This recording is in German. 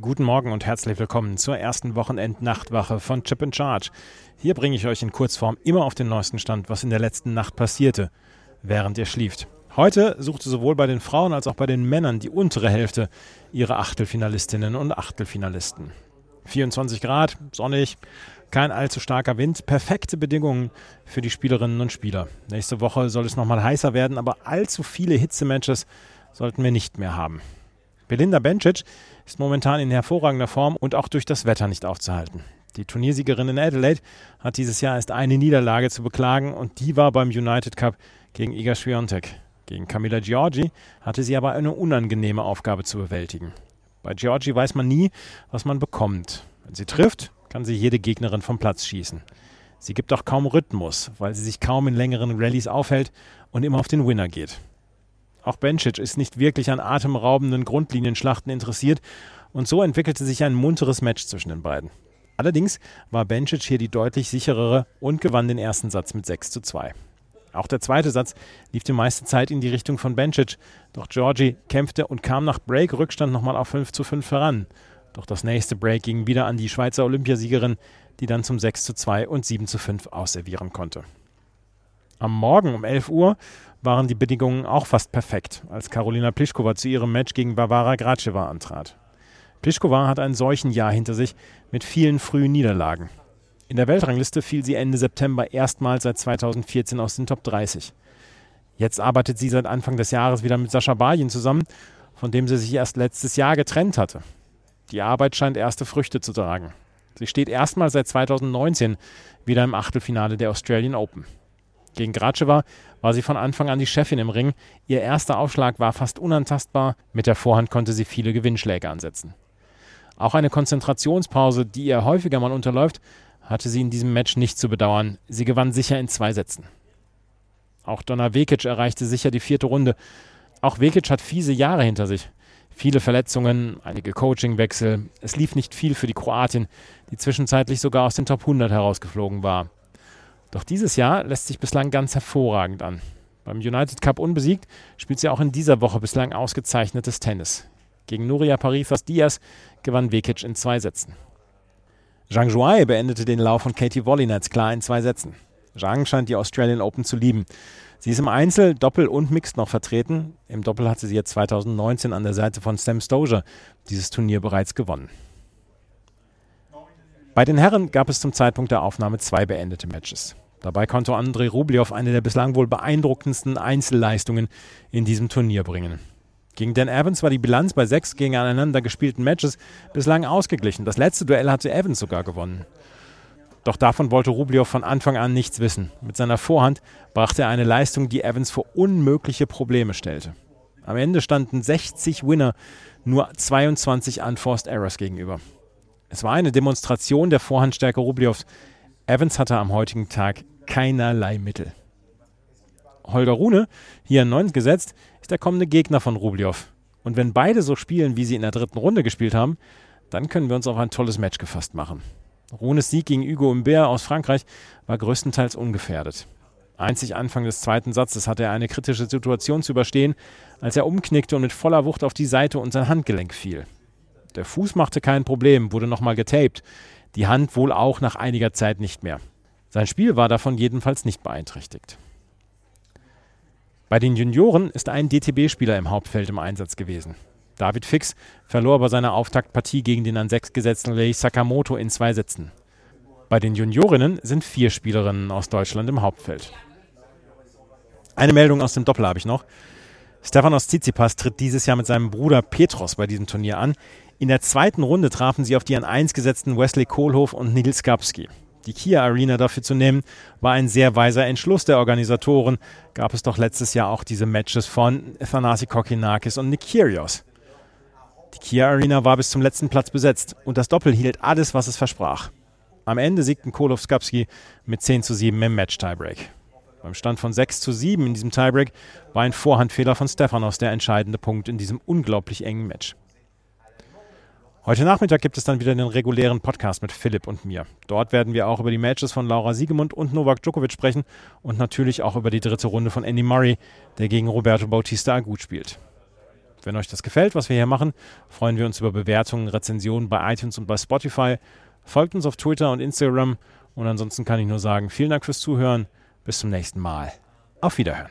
Guten Morgen und herzlich willkommen zur ersten Wochenend-Nachtwache von Chip and Charge. Hier bringe ich euch in Kurzform immer auf den neuesten Stand, was in der letzten Nacht passierte, während ihr schlieft. Heute suchte sowohl bei den Frauen als auch bei den Männern die untere Hälfte ihre Achtelfinalistinnen und Achtelfinalisten. 24 Grad, sonnig, kein allzu starker Wind, perfekte Bedingungen für die Spielerinnen und Spieler. Nächste Woche soll es nochmal heißer werden, aber allzu viele Hitzematches sollten wir nicht mehr haben. Belinda Bencic ist momentan in hervorragender Form und auch durch das Wetter nicht aufzuhalten. Die Turniersiegerin in Adelaide hat dieses Jahr erst eine Niederlage zu beklagen und die war beim United Cup gegen Iga Swiatek. Gegen Camilla Giorgi hatte sie aber eine unangenehme Aufgabe zu bewältigen. Bei Giorgi weiß man nie, was man bekommt. Wenn sie trifft, kann sie jede Gegnerin vom Platz schießen. Sie gibt auch kaum Rhythmus, weil sie sich kaum in längeren Rallyes aufhält und immer auf den Winner geht. Auch Bencic ist nicht wirklich an atemraubenden Grundlinienschlachten interessiert und so entwickelte sich ein munteres Match zwischen den beiden. Allerdings war Bencic hier die deutlich sicherere und gewann den ersten Satz mit 6 zu 2. Auch der zweite Satz lief die meiste Zeit in die Richtung von Bencic, doch Georgie kämpfte und kam nach Break-Rückstand nochmal auf 5 zu 5 heran. Doch das nächste Break ging wieder an die Schweizer Olympiasiegerin, die dann zum 6 zu 2 und 7 zu 5 ausservieren konnte. Am Morgen um 11 Uhr waren die Bedingungen auch fast perfekt, als Karolina Pliskova zu ihrem Match gegen Barbara Graceva antrat. Pliskova hat ein solchen Jahr hinter sich mit vielen frühen Niederlagen. In der Weltrangliste fiel sie Ende September erstmals seit 2014 aus den Top 30. Jetzt arbeitet sie seit Anfang des Jahres wieder mit Sascha Balin zusammen, von dem sie sich erst letztes Jahr getrennt hatte. Die Arbeit scheint erste Früchte zu tragen. Sie steht erstmals seit 2019 wieder im Achtelfinale der Australian Open. Gegen Graceva war sie von Anfang an die Chefin im Ring. Ihr erster Aufschlag war fast unantastbar. Mit der Vorhand konnte sie viele Gewinnschläge ansetzen. Auch eine Konzentrationspause, die ihr häufiger mal unterläuft, hatte sie in diesem Match nicht zu bedauern. Sie gewann sicher in zwei Sätzen. Auch Donna Vekic erreichte sicher die vierte Runde. Auch Vekic hat fiese Jahre hinter sich. Viele Verletzungen, einige Coachingwechsel. Es lief nicht viel für die Kroatin, die zwischenzeitlich sogar aus den Top 100 herausgeflogen war. Doch dieses Jahr lässt sich bislang ganz hervorragend an. Beim United Cup unbesiegt spielt sie auch in dieser Woche bislang ausgezeichnetes Tennis. Gegen Nuria Parifas Diaz gewann Vekic in zwei Sätzen. Zhang Zhuai beendete den Lauf von Katie Wollinetz klar in zwei Sätzen. Zhang scheint die Australian Open zu lieben. Sie ist im Einzel, Doppel und Mixed noch vertreten. Im Doppel hatte sie jetzt 2019 an der Seite von Sam Stoja dieses Turnier bereits gewonnen. Bei den Herren gab es zum Zeitpunkt der Aufnahme zwei beendete Matches. Dabei konnte Andrei Rublev eine der bislang wohl beeindruckendsten Einzelleistungen in diesem Turnier bringen. Gegen Dan Evans war die Bilanz bei sechs gegeneinander gespielten Matches bislang ausgeglichen. Das letzte Duell hatte Evans sogar gewonnen. Doch davon wollte Rublev von Anfang an nichts wissen. Mit seiner Vorhand brachte er eine Leistung, die Evans vor unmögliche Probleme stellte. Am Ende standen 60 Winner nur 22 Unforced Errors gegenüber. Es war eine Demonstration der Vorhandstärke Rublevs. Evans hatte am heutigen Tag keinerlei Mittel. Holger Rune, hier neu gesetzt, ist der kommende Gegner von Rublev. Und wenn beide so spielen, wie sie in der dritten Runde gespielt haben, dann können wir uns auf ein tolles Match gefasst machen. Runes Sieg gegen Hugo Humbert aus Frankreich war größtenteils ungefährdet. Einzig Anfang des zweiten Satzes hatte er eine kritische Situation zu überstehen, als er umknickte und mit voller Wucht auf die Seite und sein Handgelenk fiel. Der Fuß machte kein Problem, wurde nochmal getaped, die Hand wohl auch nach einiger Zeit nicht mehr. Sein Spiel war davon jedenfalls nicht beeinträchtigt. Bei den Junioren ist ein DTB-Spieler im Hauptfeld im Einsatz gewesen. David Fix verlor bei seiner Auftaktpartie gegen den an sechs gesetzten Lei Sakamoto in zwei Sätzen. Bei den Juniorinnen sind vier Spielerinnen aus Deutschland im Hauptfeld. Eine Meldung aus dem Doppel habe ich noch. Stefanos Tsitsipas tritt dieses Jahr mit seinem Bruder Petros bei diesem Turnier an. In der zweiten Runde trafen sie auf die an 1 gesetzten Wesley Kohlhoff und Nils Gapski. Die Kia Arena dafür zu nehmen, war ein sehr weiser Entschluss der Organisatoren. Gab es doch letztes Jahr auch diese Matches von Thanasi Kokinakis und Nick Kyrgios. Die Kia Arena war bis zum letzten Platz besetzt und das Doppel hielt alles, was es versprach. Am Ende siegten Kolow Skapski mit 10 zu 7 im Match-Tiebreak. Beim Stand von 6 zu 7 in diesem Tiebreak war ein Vorhandfehler von Stefanos der entscheidende Punkt in diesem unglaublich engen Match. Heute Nachmittag gibt es dann wieder den regulären Podcast mit Philipp und mir. Dort werden wir auch über die Matches von Laura Siegemund und Novak Djokovic sprechen und natürlich auch über die dritte Runde von Andy Murray, der gegen Roberto Bautista gut spielt. Wenn euch das gefällt, was wir hier machen, freuen wir uns über Bewertungen, Rezensionen bei iTunes und bei Spotify. Folgt uns auf Twitter und Instagram und ansonsten kann ich nur sagen, vielen Dank fürs Zuhören. Bis zum nächsten Mal. Auf Wiederhören.